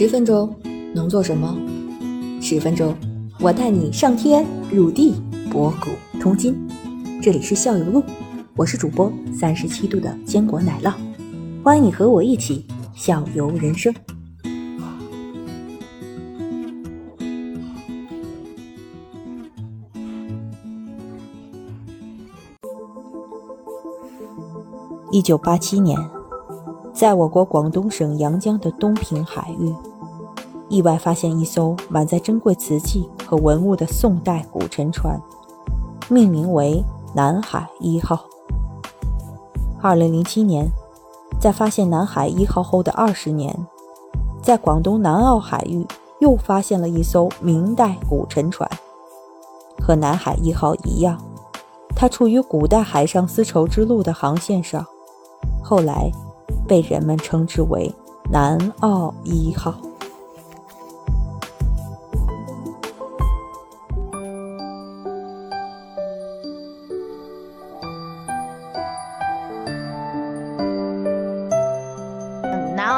十分钟能做什么？十分钟，我带你上天入地，博古通今。这里是校友录，我是主播三十七度的坚果奶酪，欢迎你和我一起校游人生。一九八七年，在我国广东省阳江的东平海域，意外发现一艘满载珍贵瓷器和文物的宋代古沉船，命名为“南海一号”。二零零七年，在发现“南海一号”后的二十年，在广东南澳海域又发现了一艘明代古沉船，和“南海一号”一样，它处于古代海上丝绸之路的航线上。后来，被人们称之为“南澳一号”。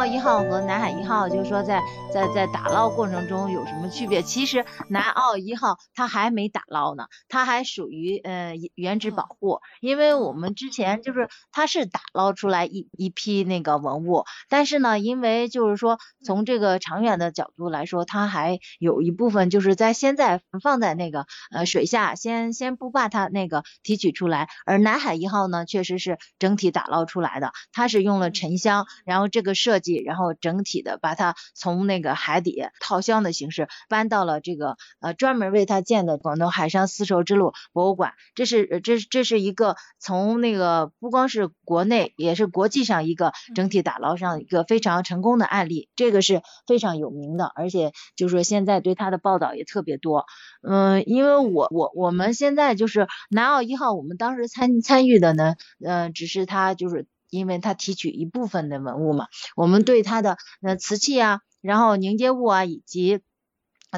一号和南海一号，就是说在在在打捞过程中有什么区别？其实南澳一号它还没打捞呢，它还属于呃原址保护，因为我们之前就是它是打捞出来一一批那个文物，但是呢，因为就是说从这个长远的角度来说，它还有一部分就是在现在放在那个呃水下，先先不把它那个提取出来，而南海一号呢，确实是整体打捞出来的，它是用了沉箱，然后这个设计。然后整体的把它从那个海底套箱的形式搬到了这个呃专门为它建的广东海上丝绸之路博物馆，这是这这是一个从那个不光是国内也是国际上一个整体打捞上一个非常成功的案例，这个是非常有名的，而且就是说现在对它的报道也特别多，嗯，因为我我我们现在就是南澳一号，我们当时参参与的呢，嗯，只是它就是。因为它提取一部分的文物嘛，我们对它的呃瓷器啊，然后凝结物啊，以及。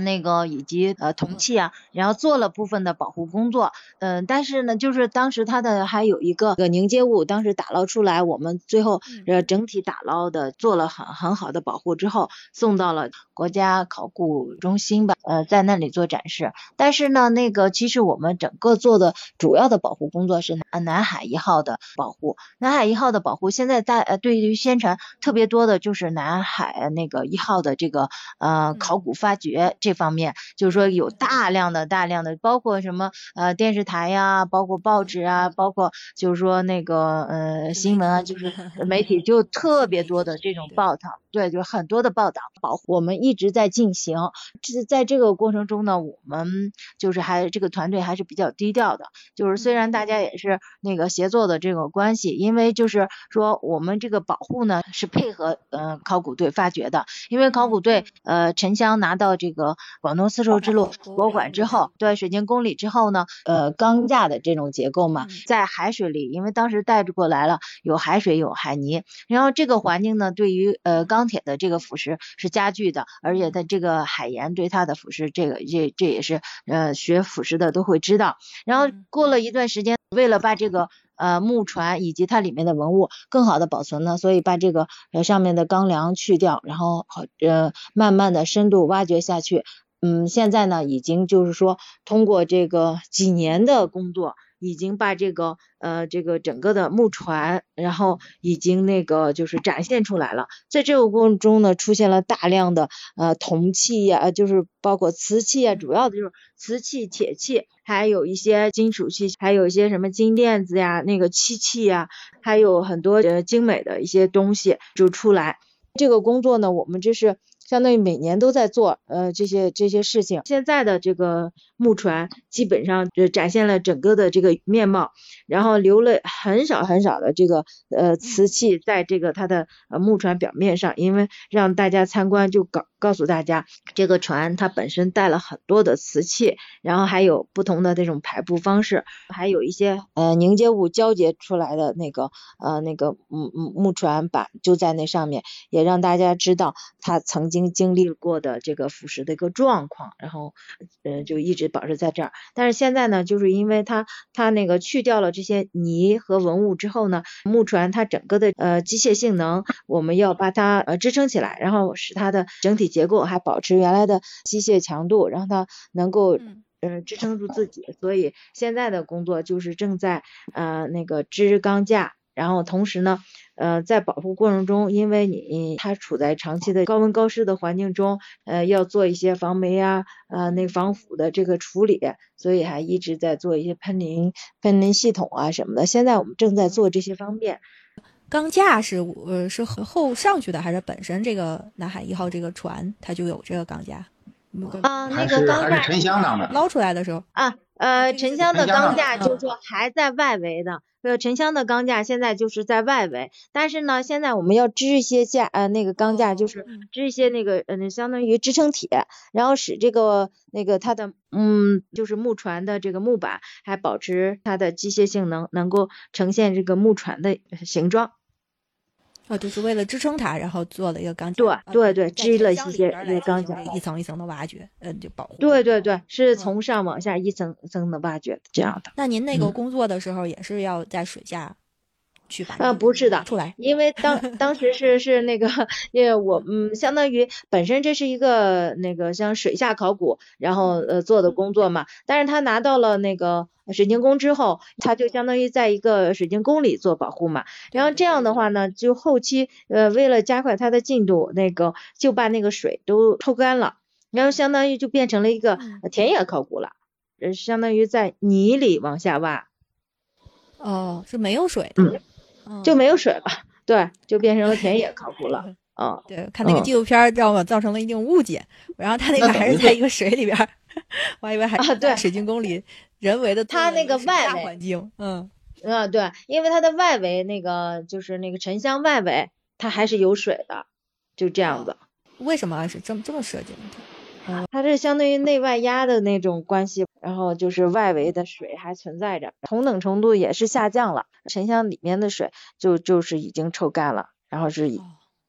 那个以及呃铜器啊，然后做了部分的保护工作，嗯，但是呢，就是当时它的还有一个个凝结物，当时打捞出来，我们最后呃整体打捞的做了很很好的保护之后，送到了国家考古中心吧，呃，在那里做展示。但是呢，那个其实我们整个做的主要的保护工作是南南海一号的保护，南海一号的保护，现在在呃对于宣传特别多的就是南海那个一号的这个呃考古发掘。这方面就是说有大量的大量的，包括什么呃电视台呀，包括报纸啊，包括就是说那个呃新闻啊，就是 媒体就特别多的这种报道，对，就很多的报道。保护我们一直在进行，这在这个过程中呢，我们就是还这个团队还是比较低调的，就是虽然大家也是那个协作的这个关系，因为就是说我们这个保护呢是配合呃考古队发掘的，因为考古队呃沉香拿到这个。广东丝绸之路博物馆之后，对水晶宫里之后呢，呃，钢架的这种结构嘛，在海水里，因为当时带着过来了，有海水有海泥，然后这个环境呢，对于呃钢铁的这个腐蚀是加剧的，而且它这个海盐对它的腐蚀，这个这这也是呃学腐蚀的都会知道。然后过了一段时间，为了把这个呃，木船以及它里面的文物更好的保存呢，所以把这个呃上面的钢梁去掉，然后好呃慢慢的深度挖掘下去，嗯，现在呢已经就是说通过这个几年的工作。已经把这个呃这个整个的木船，然后已经那个就是展现出来了。在这个过程中呢，出现了大量的呃铜器呀，就是包括瓷器啊，主要的就是瓷器、铁器，还有一些金属器，还有一些什么金链子呀、那个漆器呀，还有很多呃精美的一些东西就出来。这个工作呢，我们这是。相当于每年都在做呃这些这些事情。现在的这个木船基本上就展现了整个的这个面貌，然后留了很少很少的这个呃瓷器在这个它的呃木船表面上，因为让大家参观就告告诉大家这个船它本身带了很多的瓷器，然后还有不同的这种排布方式，还有一些呃凝结物交结出来的那个呃那个木木木船板就在那上面，也让大家知道它曾经。经历过的这个腐蚀的一个状况，然后呃就一直保持在这儿。但是现在呢，就是因为它它那个去掉了这些泥和文物之后呢，木船它整个的呃机械性能，我们要把它呃支撑起来，然后使它的整体结构还保持原来的机械强度，让它能够。嗯，支撑住自己，所以现在的工作就是正在呃那个支钢架，然后同时呢，呃在保护过程中，因为你它处在长期的高温高湿的环境中，呃要做一些防霉啊，呃那防腐的这个处理，所以还一直在做一些喷淋喷淋系统啊什么的。现在我们正在做这些方面。钢架是呃是后上去的，还是本身这个南海一号这个船它就有这个钢架？啊，那个钢架沉箱的捞出来的时候啊，呃，沉箱的钢架就是说还在外围的，呃，沉箱的钢架现在就是在外围，但是呢，现在我们要支一些架，呃，那个钢架就是支一些那个，呃，相当于支撑铁，然后使这个那个它的，嗯，就是木船的这个木板还保持它的机械性能，能够呈现这个木船的形状。哦，就是为了支撑它，然后做了一个钢架。对对对，支了一些一些钢架，一层一层的挖掘，嗯，就保护。对对对，是从上往下一层一层的挖掘这样的。那您那个工作的时候也是要在水下去把？呃，不是的，出来，因为当当时是是那个，因为我嗯，相当于本身这是一个那个像水下考古，然后呃做的工作嘛，但是他拿到了那个。水晶宫之后，他就相当于在一个水晶宫里做保护嘛。然后这样的话呢，就后期呃为了加快它的进度，那个就把那个水都抽干了，然后相当于就变成了一个田野考古了，呃相当于在泥里往下挖。哦，是没有水，嗯，就没有水了，对，就变成了田野 考古了。嗯，对，看那个纪录片让我造成了一定误解，然后他那个还是在一个水里边。我还以为还啊，对，水晶宫里人为的它那个外围环境，嗯，啊对，因为它的外围那个就是那个沉香外围，它还是有水的，就这样子。为什么是这么这么设计的？嗯，它是相当于内外压的那种关系，然后就是外围的水还存在着，同等程度也是下降了，沉箱里面的水就就是已经抽干了，然后是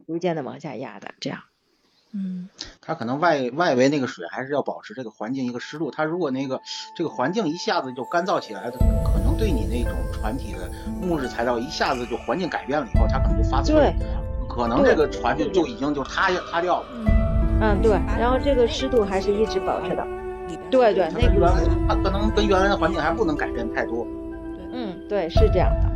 逐渐的往下压的这样。嗯，它可能外外围那个水还是要保持这个环境一个湿度，它如果那个这个环境一下子就干燥起来，可能对你那种船体的木质材料一下子就环境改变了以后，它可能就发脆，可能这个船就就已经就塌塌掉了。嗯，对，然后这个湿度还是一直保持的。对对，那个它可能跟原来的环境还不能改变太多。嗯，对，是这样的。